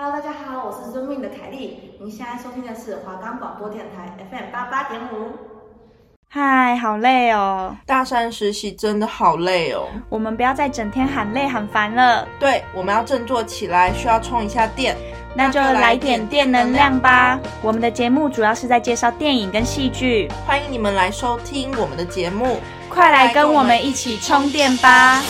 Hello，大家好，我是 Zooming 的凯丽。您现在收听的是华冈广播电台 FM 八八点五。嗨，好累哦！大三实习真的好累哦。我们不要再整天喊累喊烦了。对，我们要振作起来，需要充一下电。那就来点电能量吧。我们的节目主要是在介绍电影跟戏剧，欢迎你们来收听我们的节目。快来跟我们一起充电吧！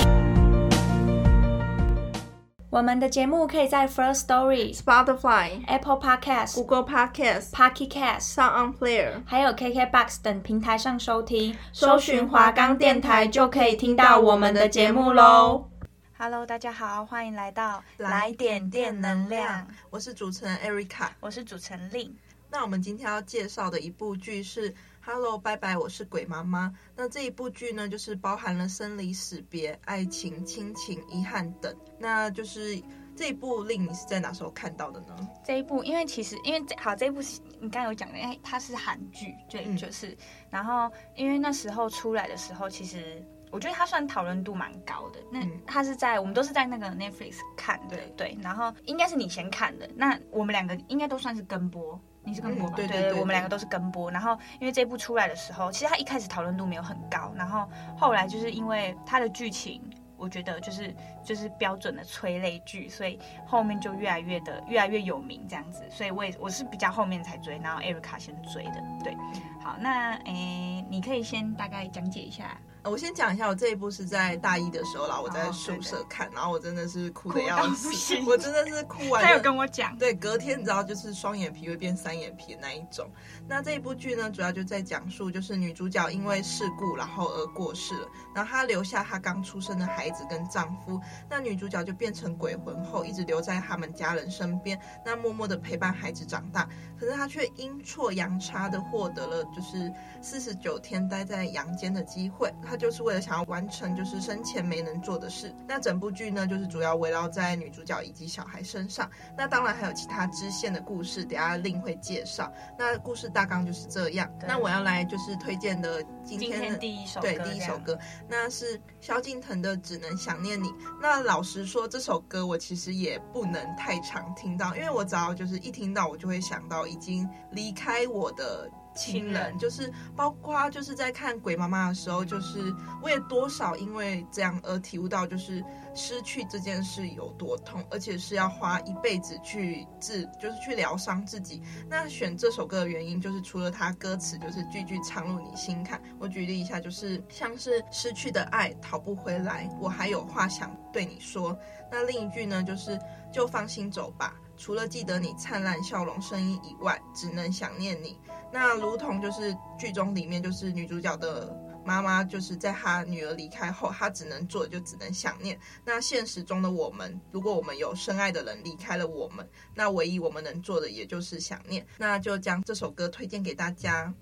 我们的节目可以在 First Story、Spotify、Apple Podcasts、Google Podcasts、Pocket Casts、Sound On Player，还有 KKBox 等平台上收听。搜寻华冈电台就可以听到我们的节目喽。Hello，大家好，欢迎来到来点电能量。我是主持人 Erica，我是主持人 Lin。那我们今天要介绍的一部剧是。Hello，拜拜，我是鬼妈妈。那这一部剧呢，就是包含了生离死别、爱情、亲情、遗憾等。那就是这一部令你是在哪时候看到的呢？这一部，因为其实因为好，这一部你刚刚有讲的，因为它是韩剧，对，嗯、就是。然后因为那时候出来的时候，其实我觉得它算讨论度蛮高的。那它是在我们都是在那个 Netflix 看的，对，对。然后应该是你先看的，那我们两个应该都算是跟播。你是跟播吧？嗯、对，对，对，对，对，我们两个都是跟播。然后，因为这部出来的时候，其实它一开始讨论度没有很高。然后后来就是因为它的剧情，我觉得就是就是标准的催泪剧，所以后面就越来越的越来越有名这样子。所以我也我是比较后面才追，然后艾瑞卡先追的。对，好，那诶，你可以先大概讲解一下。我先讲一下，我这一部是在大一的时候啦，我在宿舍看，然后我真的是哭的要死，我真的是哭完。他有跟我讲，对，隔天你知道就是双眼皮会变三眼皮的那一种。那这一部剧呢，主要就在讲述就是女主角因为事故然后而过世了，然后她留下她刚出生的孩子跟丈夫，那女主角就变成鬼魂后一直留在他们家人身边，那默默的陪伴孩子长大，可是她却阴错阳差的获得了就是四十九天待在阳间的机会，她。就是为了想要完成就是生前没能做的事。那整部剧呢，就是主要围绕在女主角以及小孩身上。那当然还有其他支线的故事，等下另会介绍。那故事大纲就是这样。那我要来就是推荐的今天第一首对第一首歌，那是萧敬腾的《只能想念你》。那老实说，这首歌我其实也不能太常听到，因为我只要就是一听到，我就会想到已经离开我的。亲人就是包括就是在看《鬼妈妈》的时候，就是我也多少因为这样而体悟到，就是失去这件事有多痛，而且是要花一辈子去治，就是去疗伤自己。那选这首歌的原因，就是除了它歌词就是句句唱入你心坎，我举例一下，就是像是失去的爱讨不回来，我还有话想对你说。那另一句呢，就是就放心走吧，除了记得你灿烂笑容声音以外，只能想念你。那如同就是剧中里面就是女主角的妈妈，就是在她女儿离开后，她只能做的就只能想念。那现实中的我们，如果我们有深爱的人离开了我们，那唯一我们能做的也就是想念。那就将这首歌推荐给大家。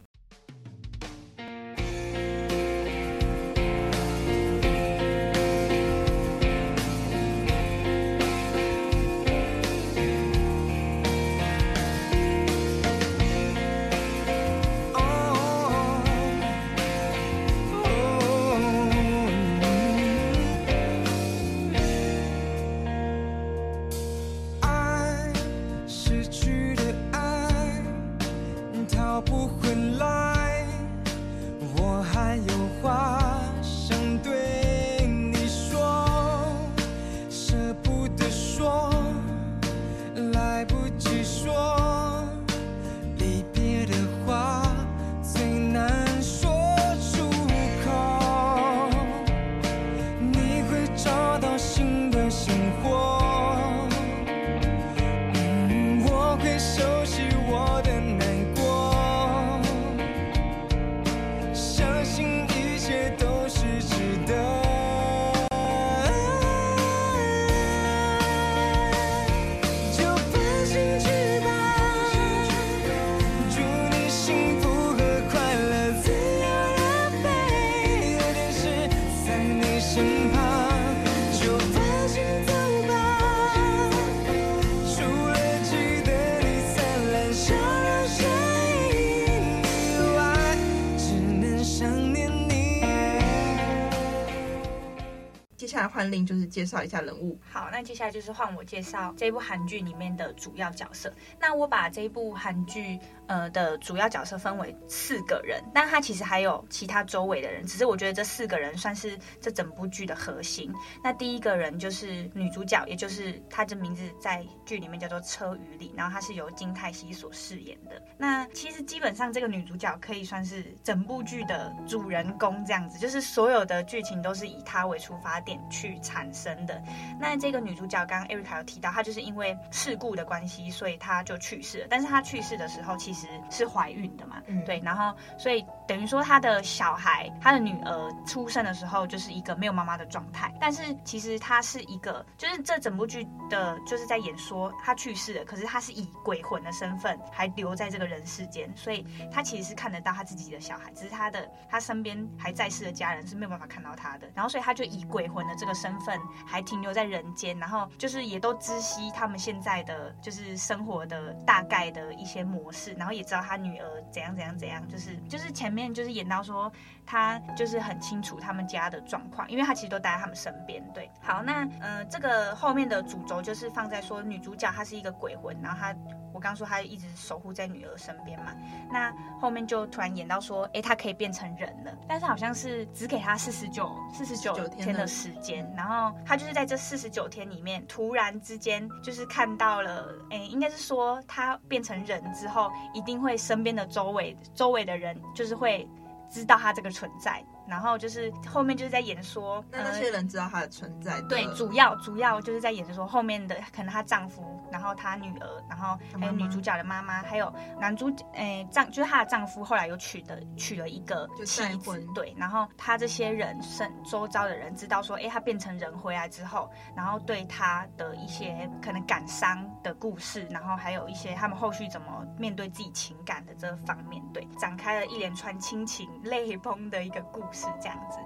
接下来换令就是介绍一下人物。好，那接下来就是换我介绍这部韩剧里面的主要角色。那我把这部韩剧。呃的主要角色分为四个人，但他其实还有其他周围的人，只是我觉得这四个人算是这整部剧的核心。那第一个人就是女主角，也就是她的名字在剧里面叫做车宇里，然后她是由金泰熙所饰演的。那其实基本上这个女主角可以算是整部剧的主人公这样子，就是所有的剧情都是以她为出发点去产生的。那这个女主角刚刚 Erica 有提到，她就是因为事故的关系，所以她就去世了。但是她去世的时候其实是怀孕的嘛，嗯、对，然后所以等于说他的小孩，他的女儿出生的时候就是一个没有妈妈的状态。但是其实她是一个，就是这整部剧的就是在演说她去世了，可是她是以鬼魂的身份还留在这个人世间，所以她其实是看得到她自己的小孩，只是她的她身边还在世的家人是没有办法看到她的。然后所以她就以鬼魂的这个身份还停留在人间，然后就是也都知悉他们现在的就是生活的大概的一些模式，然后也知道他女儿怎样怎样怎样，就是就是前面就是演到说他就是很清楚他们家的状况，因为他其实都待在他们身边。对，好，那呃这个后面的主轴就是放在说女主角她是一个鬼魂，然后她。我刚说她一直守护在女儿身边嘛，那后面就突然演到说，哎，她可以变成人了，但是好像是只给她四十九四十九天的时间，然后她就是在这四十九天里面，突然之间就是看到了，哎，应该是说她变成人之后，一定会身边的周围周围的人就是会知道它这个存在。然后就是后面就是在演说，那那些人知道她的存在。对，主要主要就是在演说后面的可能她丈夫，然后她女儿，然后还有女主角的妈妈，还有男主诶丈就是她的丈夫，后来又娶的娶了一个妻子，对，然后她这些人身周遭的人知道说，哎，她变成人回来之后，然后对她的一些可能感伤的故事，然后还有一些他们后续怎么面对自己情感的这方面，对，展开了一连串亲情泪崩的一个故事。是这样子，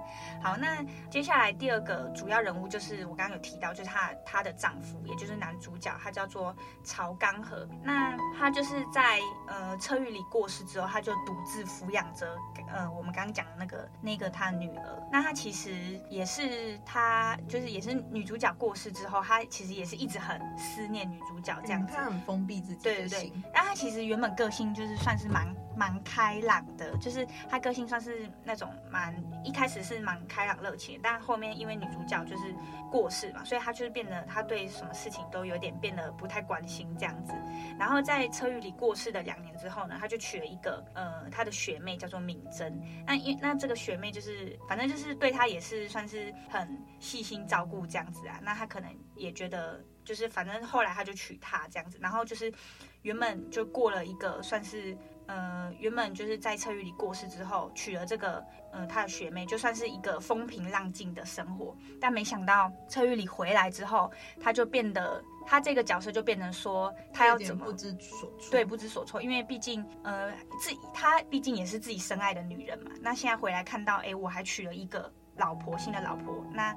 好，那接下来第二个主要人物就是我刚刚有提到，就是她她的丈夫，也就是男主角，他叫做曹刚和。那他就是在呃车玉里过世之后，他就独自抚养着呃我们刚刚讲的那个那个他女儿。那他其实也是他就是也是女主角过世之后，他其实也是一直很思念女主角这样子。他很封闭自己，对对对。那他其实原本个性就是算是蛮蛮开朗的，就是他个性算是那种蛮。一开始是蛮开朗热情，但后面因为女主角就是过世嘛，所以他就是变得他对什么事情都有点变得不太关心这样子。然后在车玉里过世的两年之后呢，他就娶了一个呃他的学妹叫做敏珍。那因那这个学妹就是反正就是对他也是算是很细心照顾这样子啊。那他可能也觉得就是反正后来他就娶她这样子，然后就是原本就过了一个算是。呃，原本就是在车玉里过世之后，娶了这个呃他的学妹，就算是一个风平浪静的生活。但没想到车玉里回来之后，他就变得他这个角色就变成说他要怎么不知所措，对，不知所措。因为毕竟呃自己他毕竟也是自己深爱的女人嘛。那现在回来看到，哎，我还娶了一个老婆，新的老婆，那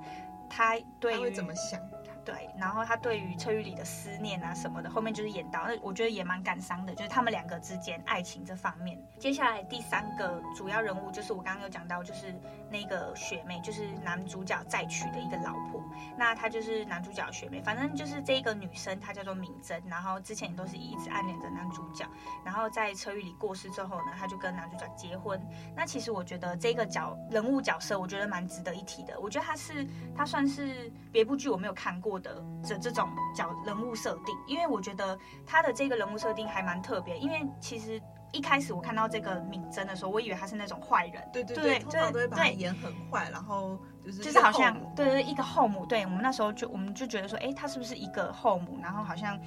他对于他会怎么想？对，然后他对于车玉里的思念啊什么的，后面就是演到，那我觉得也蛮感伤的，就是他们两个之间爱情这方面。接下来第三个主要人物就是我刚刚有讲到，就是那个学妹，就是男主角再娶的一个老婆。那她就是男主角学妹，反正就是这个女生，她叫做敏珍，然后之前也都是一直暗恋着男主角。然后在车玉里过世之后呢，她就跟男主角结婚。那其实我觉得这个角人物角色，我觉得蛮值得一提的。我觉得她是她算是别部剧我没有看过的这这种角人物设定，因为我觉得他的这个人物设定还蛮特别。因为其实一开始我看到这个敏贞的时候，我以为他是那种坏人，对对对，对通常都会把他演很坏，然后就是就是好像对对一个后母，对我们那时候就我们就觉得说，哎，他是不是一个后母？然后好像，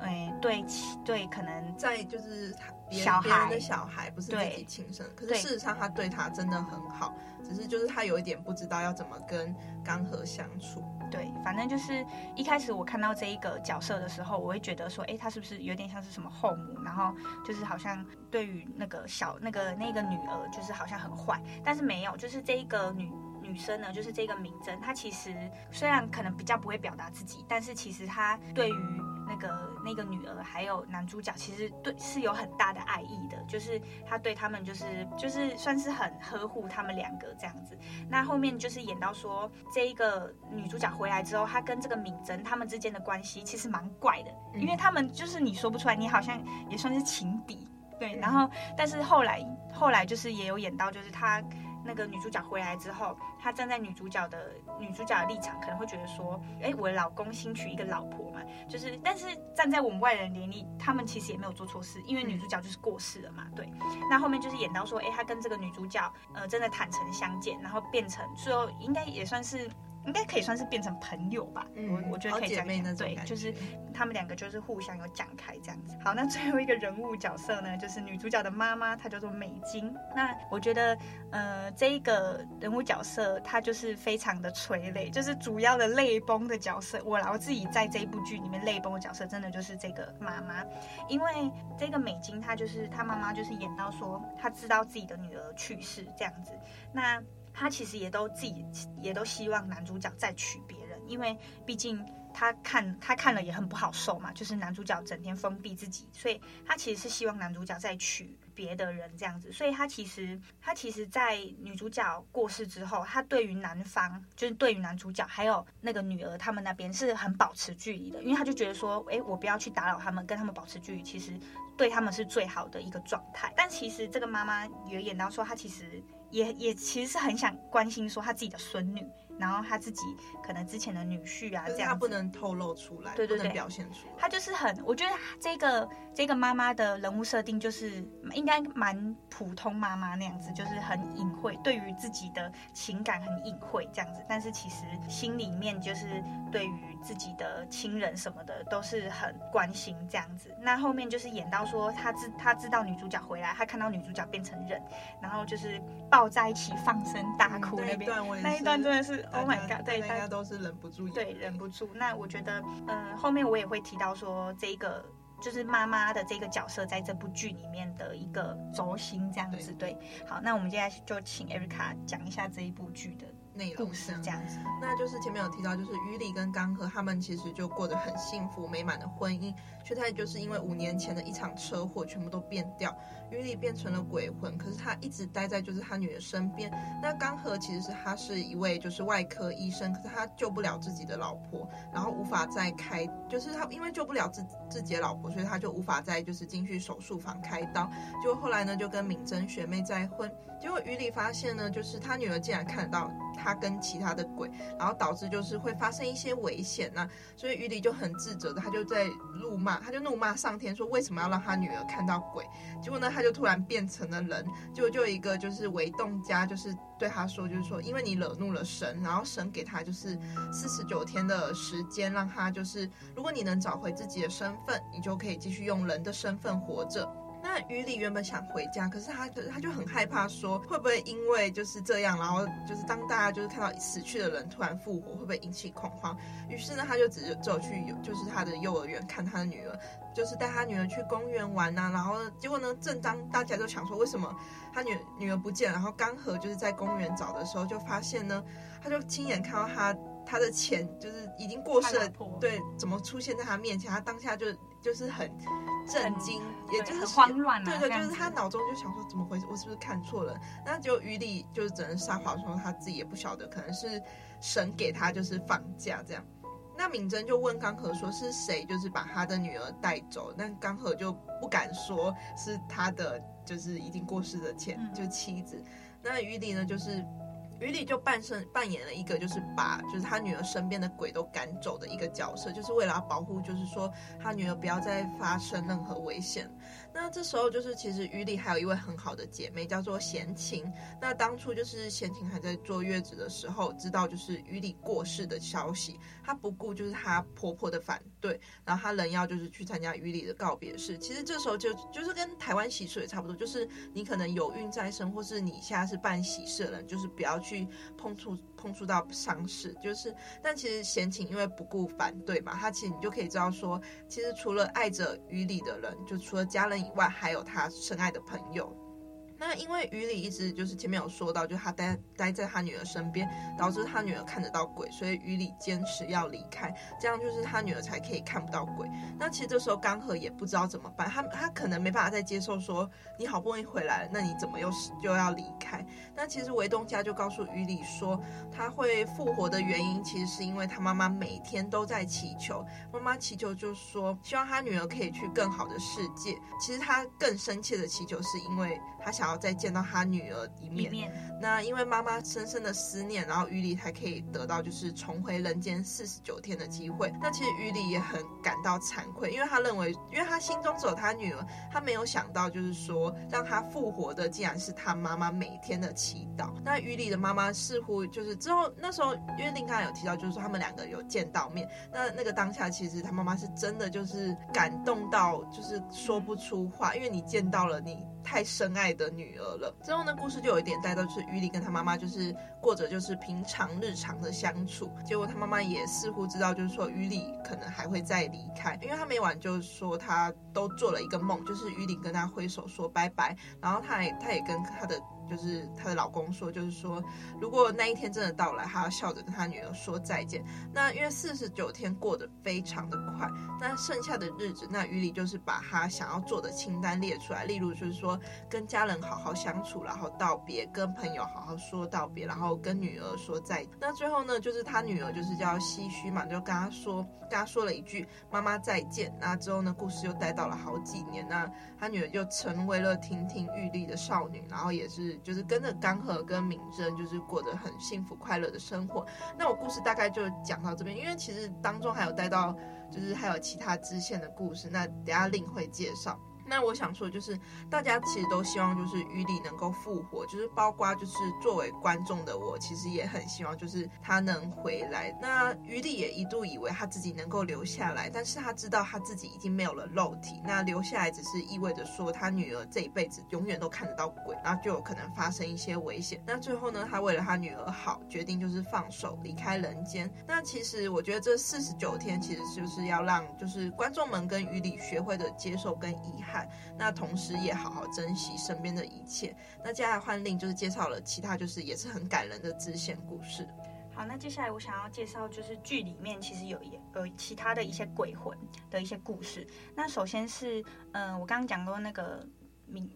哎，对对，可能在就是小孩的小孩不是自己亲生，可是事实上他对他真的很好，只是就是他有一点不知道要怎么跟刚和相处。对，反正就是一开始我看到这一个角色的时候，我会觉得说，哎，她是不是有点像是什么后母？然后就是好像对于那个小那个那个女儿，就是好像很坏，但是没有，就是这一个女女生呢，就是这个明珍，她其实虽然可能比较不会表达自己，但是其实她对于那个那个女儿还有男主角，其实对是有很大的爱意的，就是他对他们就是就是算是很呵护他们两个这样子。那后面就是演到说，这一个女主角回来之后，她跟这个敏贞他们之间的关系其实蛮怪的，因为他们就是你说不出来，你好像也算是情敌。对，然后但是后来后来就是也有演到，就是他那个女主角回来之后，她站在女主角的女主角的立场，可能会觉得说，哎，我的老公新娶一个老婆嘛，就是但是站在我们外人眼里，他们其实也没有做错事，因为女主角就是过世了嘛。对，那后面就是演到说，哎，他跟这个女主角呃真的坦诚相见，然后变成最后应该也算是。应该可以算是变成朋友吧，嗯、我我觉得可以这样讲，对，就是他们两个就是互相有讲开这样子。好，那最后一个人物角色呢，就是女主角的妈妈，她叫做美金。那我觉得，呃，这一个人物角色，她就是非常的催泪，就是主要的泪崩的角色。我啦，我自己在这一部剧里面泪崩的角色，真的就是这个妈妈，因为这个美金她就是她妈妈，就是演到说她知道自己的女儿去世这样子，那。他其实也都自己也都希望男主角再娶别人，因为毕竟他看他看了也很不好受嘛，就是男主角整天封闭自己，所以他其实是希望男主角再娶别的人这样子。所以他其实他其实，在女主角过世之后，他对于男方就是对于男主角还有那个女儿他们那边是很保持距离的，因为他就觉得说，诶，我不要去打扰他们，跟他们保持距离，其实对他们是最好的一个状态。但其实这个妈妈也演到说，她其实。也也其实是很想关心说他自己的孙女。然后他自己可能之前的女婿啊，这样他不能透露出来，对对对，表现出来。他就是很，我觉得这个这个妈妈的人物设定就是应该蛮普通妈妈那样子，就是很隐晦，对于自己的情感很隐晦这样子。但是其实心里面就是对于自己的亲人什么的都是很关心这样子。那后面就是演到说他知他知道女主角回来，他看到女主角变成人，然后就是抱在一起放声大哭那边，嗯、那，那一段真的是。Oh my god！对，大家都是忍不住，对，忍不住。那我觉得，嗯、呃，后面我也会提到说，这个就是妈妈的这个角色在这部剧里面的一个轴心，这样子。对，对，好，那我们接下来就请 Erica 讲一下这一部剧的。内故事这样子，那就是前面有提到，就是于里跟刚和他们其实就过得很幸福美满的婚姻，却在就是因为五年前的一场车祸全部都变掉，于里变成了鬼魂，可是他一直待在就是他女儿身边。那刚和其实是他是一位就是外科医生，可是他救不了自己的老婆，然后无法再开，就是他因为救不了自自己的老婆，所以他就无法再就是进去手术房开刀。就后来呢，就跟敏贞学妹再婚，结果于里发现呢，就是他女儿竟然看得到。他他跟其他的鬼，然后导致就是会发生一些危险呐、所以于里就很自责的，他就在怒骂，他就怒骂上天说为什么要让他女儿看到鬼？结果呢，他就突然变成了人，结果就一个就是为动家，就是对他说，就是说因为你惹怒了神，然后神给他就是四十九天的时间，让他就是如果你能找回自己的身份，你就可以继续用人的身份活着。那于里原本想回家，可是他他就很害怕，说会不会因为就是这样，然后就是当大家就是看到死去的人突然复活，会不会引起恐慌？于是呢，他就只走去就是他的幼儿园看他的女儿，就是带他女儿去公园玩呐、啊。然后结果呢，正当大家都想说为什么他女女儿不见，然后刚和就是在公园找的时候，就发现呢，他就亲眼看到他他的钱就是已经过世了，对，怎么出现在他面前？他当下就就是很。震惊，也就是慌乱，对对，就是他脑中就想说怎么回事，我是不是看错了？那就于里就是只能撒谎说他自己也不晓得，可能是神给他就是放假这样。那敏珍就问刚和说是谁就是把他的女儿带走，但刚和就不敢说是他的就是已经过世的前就妻子。那于里呢就是。于里就扮身扮演了一个，就是把就是他女儿身边的鬼都赶走的一个角色，就是为了要保护，就是说他女儿不要再发生任何危险。那这时候就是其实于里还有一位很好的姐妹叫做闲晴。那当初就是闲晴还在坐月子的时候，知道就是于里过世的消息，她不顾就是她婆婆的反对，然后她仍要就是去参加于里的告别式。其实这时候就就是跟台湾喜事也差不多，就是你可能有孕在身，或是你现在是办喜事的人，就是不要去去碰触碰触到伤势。就是但其实闲情因为不顾反对嘛，他其实你就可以知道说，其实除了爱着于里的人，就除了家人。以外还有他深爱的朋友，那因为于理一直就是前面有说到，就他待待在他女儿身边，导致他女儿看得到鬼，所以于理坚持要离开，这样就是他女儿才可以看不到鬼。那其实这时候刚和也不知道怎么办，他他可能没办法再接受说你好不容易回来了，那你怎么又是就要离开？那其实维东家就告诉于理说，他会复活的原因其实是因为他妈妈每天都在祈求，妈妈祈求就是说希望他女儿可以去更好的世界。其实他更深切的祈求是因为他想要再见到他女儿一面。一面那因为妈妈深深的思念，然后于里才可以得到就是重回人间四十九天的机会。那其实于里也很感到惭愧，因为他认为，因为他心中只有他女儿，他没有想到就是说让他复活的竟然是他妈妈每天的祈祷。那于里的妈妈似乎就是之后那时候，因为林刚有提到，就是说他们两个有见到面。那那个当下，其实他妈妈是真的就是感动到就是说不出话，因为你见到了你。太深爱的女儿了。之后呢，故事就有一点带到，就是于林跟他妈妈就是过着就是平常日常的相处。结果他妈妈也似乎知道，就是说于林可能还会再离开，因为他每晚就是说他都做了一个梦，就是于林跟他挥手说拜拜，然后他也他也跟他的。就是她的老公说，就是说，如果那一天真的到来，她要笑着跟她女儿说再见。那因为四十九天过得非常的快，那剩下的日子，那于理就是把她想要做的清单列出来，例如就是说跟家人好好相处，然后道别，跟朋友好好说道别，然后跟女儿说再见。那最后呢，就是她女儿就是叫唏嘘嘛，就跟她说，跟她说了一句妈妈再见。那之后呢，故事又待到了好几年，那她女儿就成为了亭亭玉立的少女，然后也是。就是跟着刚和跟敏贞，就是过着很幸福快乐的生活。那我故事大概就讲到这边，因为其实当中还有带到，就是还有其他支线的故事，那等下另会介绍。那我想说，就是大家其实都希望，就是于理能够复活，就是包括就是作为观众的我，其实也很希望，就是他能回来。那于理也一度以为他自己能够留下来，但是他知道他自己已经没有了肉体，那留下来只是意味着说他女儿这一辈子永远都看得到鬼，然后就有可能发生一些危险。那最后呢，他为了他女儿好，决定就是放手离开人间。那其实我觉得这四十九天其实就是要让就是观众们跟于理学会的接受跟遗憾。那同时也好好珍惜身边的一切。那接下来换令就是介绍了其他就是也是很感人的支线故事。好，那接下来我想要介绍就是剧里面其实有一有其他的一些鬼魂的一些故事。那首先是嗯、我刚刚讲过那个。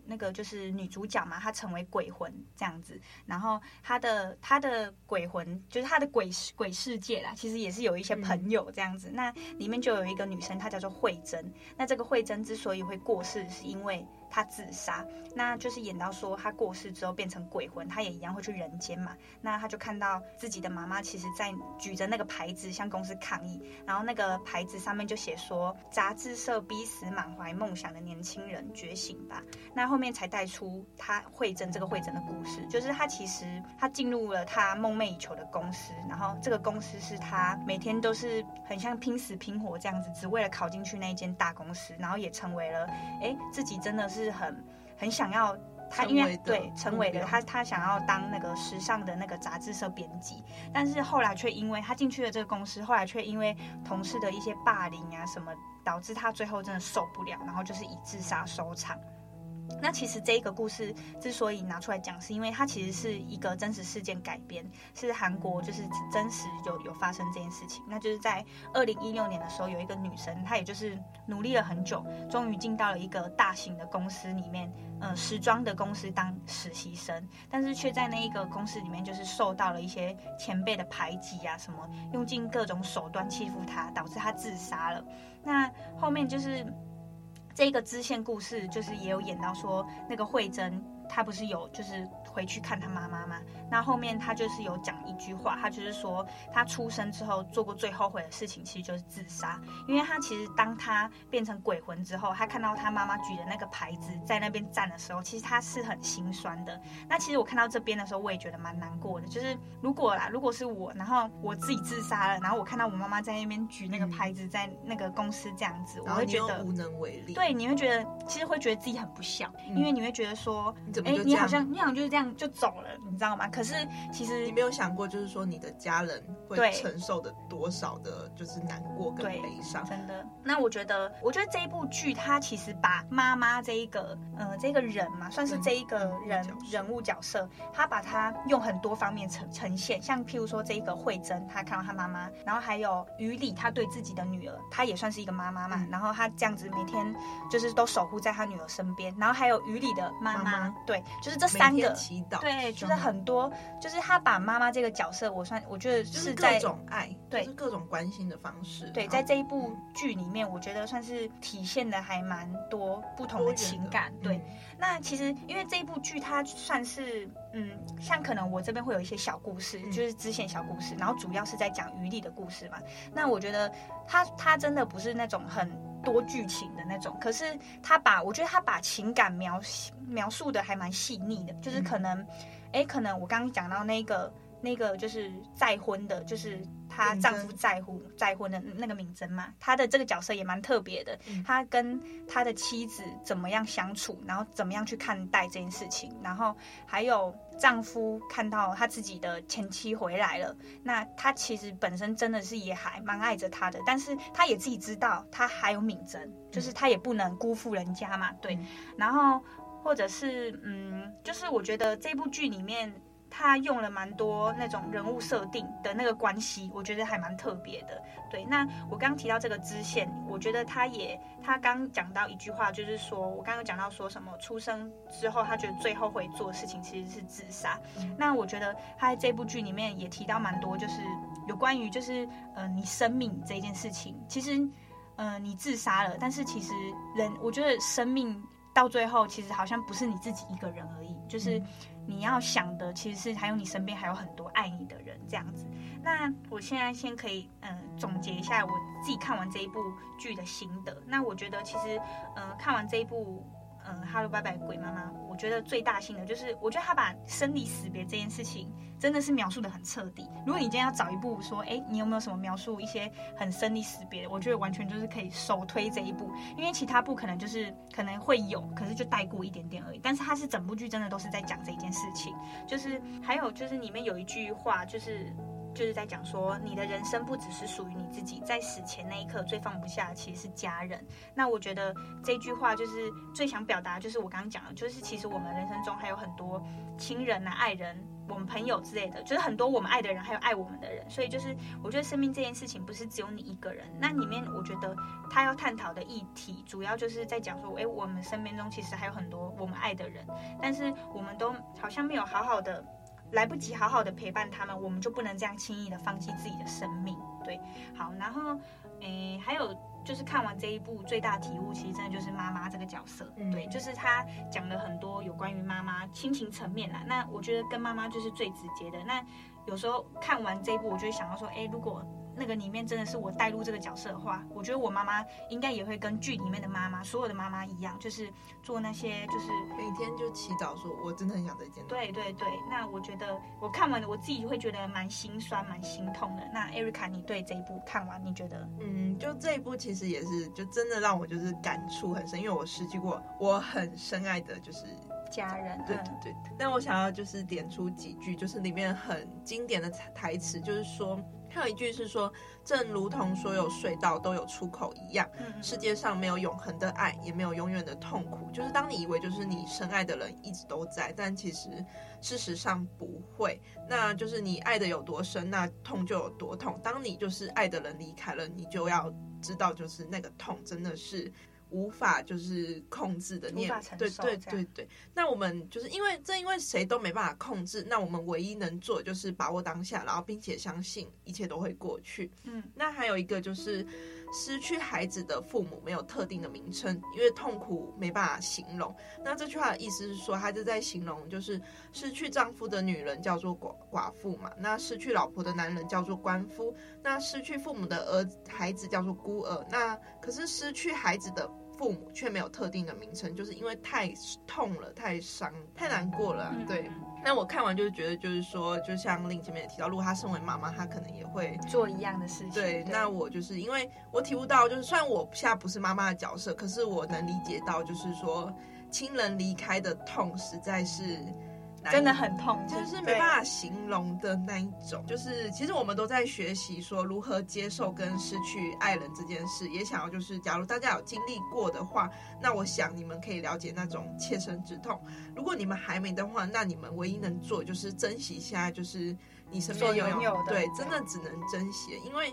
那个就是女主角嘛，她成为鬼魂这样子，然后她的她的鬼魂就是她的鬼鬼世界啦，其实也是有一些朋友这样子。嗯、那里面就有一个女生，她叫做慧珍。那这个慧珍之所以会过世，是因为。他自杀，那就是演到说他过世之后变成鬼魂，他也一样会去人间嘛。那他就看到自己的妈妈，其实在举着那个牌子向公司抗议，然后那个牌子上面就写说：“杂志社逼死满怀梦想的年轻人，觉醒吧。”那后面才带出他慧珍这个慧珍的故事，就是他其实他进入了他梦寐以求的公司，然后这个公司是他每天都是很像拼死拼活这样子，只为了考进去那一间大公司，然后也成为了哎自己真的是。是很很想要他，因为对成为了他，他想要当那个时尚的那个杂志社编辑，但是后来却因为他进去了这个公司，后来却因为同事的一些霸凌啊什么，导致他最后真的受不了，然后就是以自杀收场。那其实这一个故事之所以拿出来讲，是因为它其实是一个真实事件改编，是韩国就是真实有有发生这件事情。那就是在二零一六年的时候，有一个女生，她也就是努力了很久，终于进到了一个大型的公司里面，呃，时装的公司当实习生，但是却在那一个公司里面就是受到了一些前辈的排挤啊，什么用尽各种手段欺负她，导致她自杀了。那后面就是。这个支线故事就是也有演到说，那个慧珍她不是有就是。回去看他妈妈嘛，那后面他就是有讲一句话，他就是说他出生之后做过最后悔的事情，其实就是自杀。因为他其实当他变成鬼魂之后，他看到他妈妈举的那个牌子在那边站的时候，其实他是很心酸的。那其实我看到这边的时候，我也觉得蛮难过的。就是如果啦，如果是我，然后我自己自杀了，然后我看到我妈妈在那边举那个牌子在那个公司这样子，我会觉得无能为力。对，你会觉得其实会觉得自己很不孝，因为你会觉得说，哎？你好像你好像就是这样就走了，你知道吗？可是其实你没有想过，就是说你的家人会承受的多少的，就是难过跟悲伤。真的。那我觉得，我觉得这一部剧它其实把妈妈这一个，呃，这个人嘛，算是这一个人人物角色，他把他用很多方面呈呈现，像譬如说这一个慧珍，她看到她妈妈，然后还有于理，他对自己的女儿，他也算是一个妈妈嘛，然后他这样子每天就是都守护在他女儿身边，然后还有于理的妈妈，妈妈。对，就是这三个祈祷，对，就是很多，就是他把妈妈这个角色，我算我觉得是在各种爱，对，就是各种关心的方式，对，在这一部剧里面，我觉得算是体现的还蛮多不同的情感，对。嗯、那其实因为这一部剧它算是，嗯，像可能我这边会有一些小故事，嗯、就是支线小故事，然后主要是在讲余力的故事嘛。那我觉得他他真的不是那种很多剧情的那种，可是他把我觉得他把情感描描述的还蛮细腻的，就是可能，哎、嗯，可能我刚刚讲到那个。那个就是再婚的，就是她丈夫再婚再婚的那个敏贞嘛，她的这个角色也蛮特别的。她跟她的妻子怎么样相处，然后怎么样去看待这件事情，然后还有丈夫看到他自己的前妻回来了，那他其实本身真的是也还蛮爱着她的，但是他也自己知道他还有敏贞，就是他也不能辜负人家嘛，对。然后或者是嗯，就是我觉得这部剧里面。他用了蛮多那种人物设定的那个关系，我觉得还蛮特别的。对，那我刚刚提到这个支线，我觉得他也，他刚讲到一句话，就是说我刚刚讲到说什么出生之后，他觉得最后会做的事情其实是自杀。嗯。那我觉得他在这部剧里面也提到蛮多，就是有关于就是呃你生命这件事情，其实呃你自杀了，但是其实人，我觉得生命到最后其实好像不是你自己一个人而已，就是。嗯你要想的其实是还有你身边还有很多爱你的人这样子。那我现在先可以嗯、呃、总结一下我自己看完这一部剧的心得。那我觉得其实呃看完这一部。嗯，哈喽，拜拜，鬼妈妈。我觉得最大性的就是，我觉得他把生离死别这件事情真的是描述得很彻底。如果你今天要找一部说，哎，你有没有什么描述一些很生离死别的？我觉得完全就是可以首推这一部，因为其他部可能就是可能会有，可是就带过一点点而已。但是它是整部剧真的都是在讲这一件事情，就是还有就是里面有一句话就是。就是在讲说，你的人生不只是属于你自己，在死前那一刻最放不下其实是家人。那我觉得这句话就是最想表达，就是我刚刚讲的，就是其实我们人生中还有很多亲人啊、爱人、我们朋友之类的，就是很多我们爱的人，还有爱我们的人。所以就是我觉得生命这件事情不是只有你一个人。那里面我觉得他要探讨的议题，主要就是在讲说，哎，我们身边中其实还有很多我们爱的人，但是我们都好像没有好好的。来不及好好的陪伴他们，我们就不能这样轻易的放弃自己的生命。对，好，然后，诶，还有就是看完这一部最大体悟，其实真的就是妈妈这个角色。嗯，对，就是他讲了很多有关于妈妈亲情层面啦。那我觉得跟妈妈就是最直接的。那有时候看完这一部，我就会想到说，诶，如果。那个里面真的是我带入这个角色的话，我觉得我妈妈应该也会跟剧里面的妈妈，所有的妈妈一样，就是做那些，就是每天就祈祷说，我真的很想再见到。对对对，那我觉得我看完了，我自己会觉得蛮心酸、蛮心痛的。那 Erica，你对这一部看完，你觉得？嗯，就这一部其实也是，就真的让我就是感触很深，因为我失去过我很深爱的，就是家人。对对对。那我想要就是点出几句，就是里面很经典的台词，就是说。还有一句是说，正如同所有隧道都有出口一样，世界上没有永恒的爱，也没有永远的痛苦。就是当你以为就是你深爱的人一直都在，但其实事实上不会。那就是你爱的有多深，那痛就有多痛。当你就是爱的人离开了，你就要知道，就是那个痛真的是。无法就是控制的念，对对对对。那我们就是因为正因为谁都没办法控制，那我们唯一能做的就是把握当下，然后并且相信一切都会过去。嗯，那还有一个就是失去孩子的父母没有特定的名称，因为痛苦没办法形容。那这句话的意思是说，他就在形容就是失去丈夫的女人叫做寡寡妇嘛，那失去老婆的男人叫做鳏夫，那失去父母的儿孩子叫做孤儿。那可是失去孩子的。父母却没有特定的名称，就是因为太痛了、太伤、太难过了。对，那我看完就是觉得，就是说，就像令前面也提到，如果她身为妈妈，她可能也会做一样的事情。对，那我就是因为我体悟到，就是虽然我现在不是妈妈的角色，可是我能理解到，就是说。亲人离开的痛实在是。真的很痛，就是没办法形容的那一种。就是其实我们都在学习说如何接受跟失去爱人这件事，也想要就是，假如大家有经历过的话，那我想你们可以了解那种切身之痛。如果你们还没的话，那你们唯一能做就是珍惜现在就是你身边拥有的，对，真的只能珍惜，因为。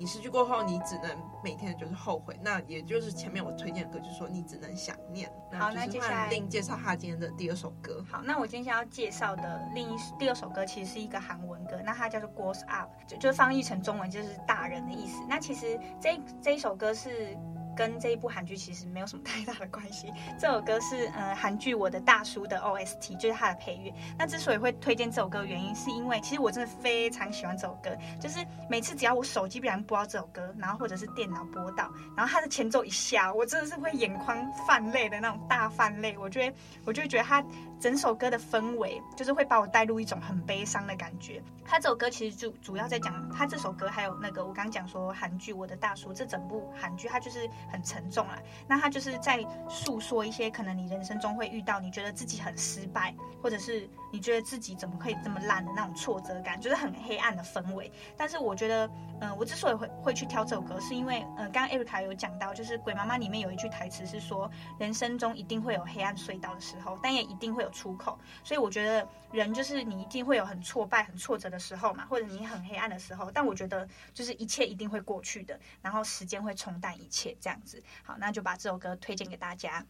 你失去过后，你只能每天就是后悔。那也就是前面我推荐的歌，就是说你只能想念。好，那接下来另介绍他今天的第二首歌。好，那我今天要介绍的另一第二首歌，其实是一个韩文歌，那它叫做《Grows Up》，就就翻译成中文就是大人的意思。那其实这这一首歌是。跟这一部韩剧其实没有什么 太大的关系。这首歌是呃韩剧《我的大叔》的 OST，就是它的配乐。那之所以会推荐这首歌原因，是因为其实我真的非常喜欢这首歌。就是每次只要我手机不小心播到这首歌，然后或者是电脑播到，然后它的前奏一下，我真的是会眼眶泛泪的那种大泛泪。我觉得我就觉得它整首歌的氛围，就是会把我带入一种很悲伤的感觉。他这首歌其实就主要在讲，他这首歌还有那个我刚刚讲说韩剧《我的大叔》这整部韩剧，它就是。很沉重啊，那他就是在诉说一些可能你人生中会遇到，你觉得自己很失败，或者是你觉得自己怎么可以这么烂的那种挫折感，就是很黑暗的氛围。但是我觉得，嗯、我之所以会会去挑这首歌，是因为，嗯、刚刚 Erica 有讲到，就是《鬼妈妈》里面有一句台词是说，人生中一定会有黑暗隧道的时候，但也一定会有出口。所以我觉得，人就是你一定会有很挫败、很挫折的时候嘛，或者你很黑暗的时候。但我觉得，就是一切一定会过去的，然后时间会冲淡一切，这样子。好，那就把这首歌推荐给大家。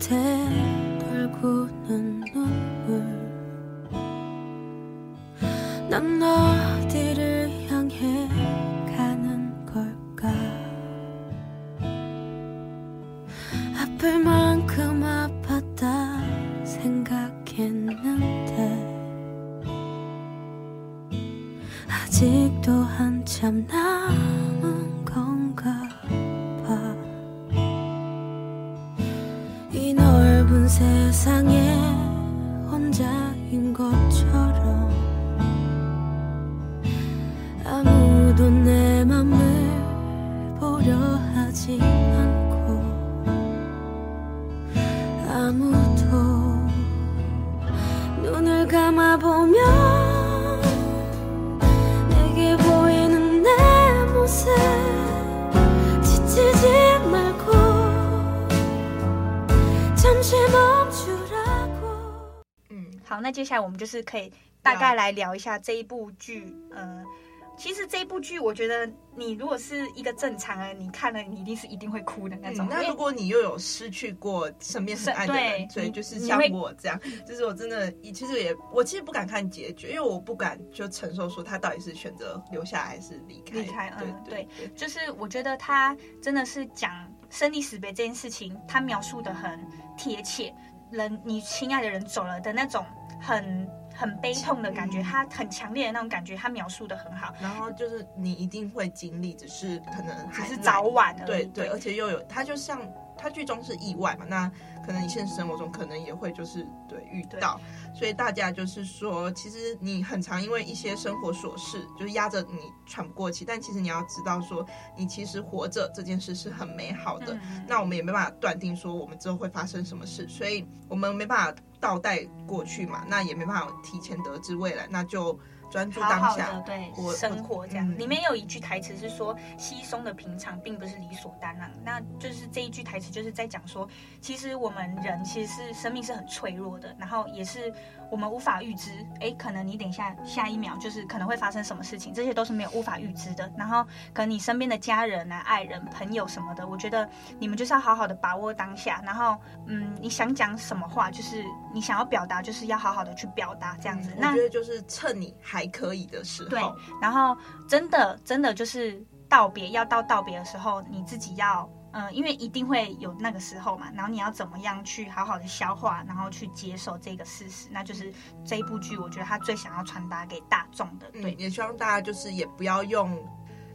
hotel 好，那接下来我们就是可以大概来聊一下这一部剧。呃，其实这部剧，我觉得你如果是一个正常人，你看了你一定是一定会哭的那种。嗯、那如果你又有失去过身边很爱的人，所以就是像我这样，就是我真的，其实也我其实不敢看结局，因为我不敢就承受说他到底是选择留下还是离开。离开，嗯，对，对，就是我觉得他真的是讲生离死别这件事情，他描述的很贴切，人你亲爱的人走了的那种。很很悲痛的感觉，他很强烈的那种感觉，他描述的很好。然后就是你一定会经历，只是可能还只是早晚而已。对对，而且又有他就像。他剧中是意外嘛，那可能你现实生活中可能也会就是对遇到，所以大家就是说，其实你很常因为一些生活琐事，就是压着你喘不过气，但其实你要知道说，你其实活着这件事是很美好的。嗯、那我们也没办法断定说我们之后会发生什么事，所以我们没办法倒带过去嘛，那也没办法提前得知未来，那就。专注当下，好好的对生活这样。嗯、里面有一句台词是说：“稀松的平常并不是理所当然。”那就是这一句台词就是在讲说，其实我们人其实是生命是很脆弱的，然后也是。我们无法预知，哎，可能你等一下下一秒就是可能会发生什么事情，这些都是没有无法预知的。然后，可能你身边的家人啊、爱人、朋友什么的，我觉得你们就是要好好的把握当下。然后，嗯，你想讲什么话，就是你想要表达，就是要好好的去表达，这样子。那我觉得就是趁你还可以的时候。对，然后真的真的就是道别，要到道别的时候，你自己要。嗯，因为一定会有那个时候嘛，然后你要怎么样去好好的消化，然后去接受这个事实，那就是这一部剧，我觉得他最想要传达给大众的。对，也希望大家就是也不要用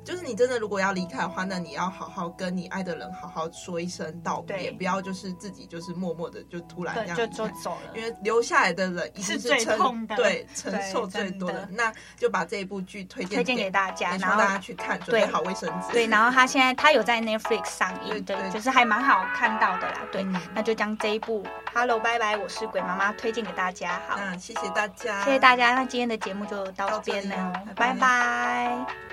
就是你真的如果要离开的话，那你要好好跟你爱的人好好说一声道别，不要就是自己就是默默的就突然这样就就走了，因为留下来的人一定是最痛的对承受最多的，那就把这一部剧推荐推荐给大家，然后大家去看，准备好卫生纸。对，然后他现在他有在 Netflix 上映，对，就是还蛮好看到的啦。对，嗯、那就将这一部 Hello 拜拜，我是鬼妈妈推荐给大家。好，那谢谢大家，谢谢大家。那今天的节目就到这边了。拜拜。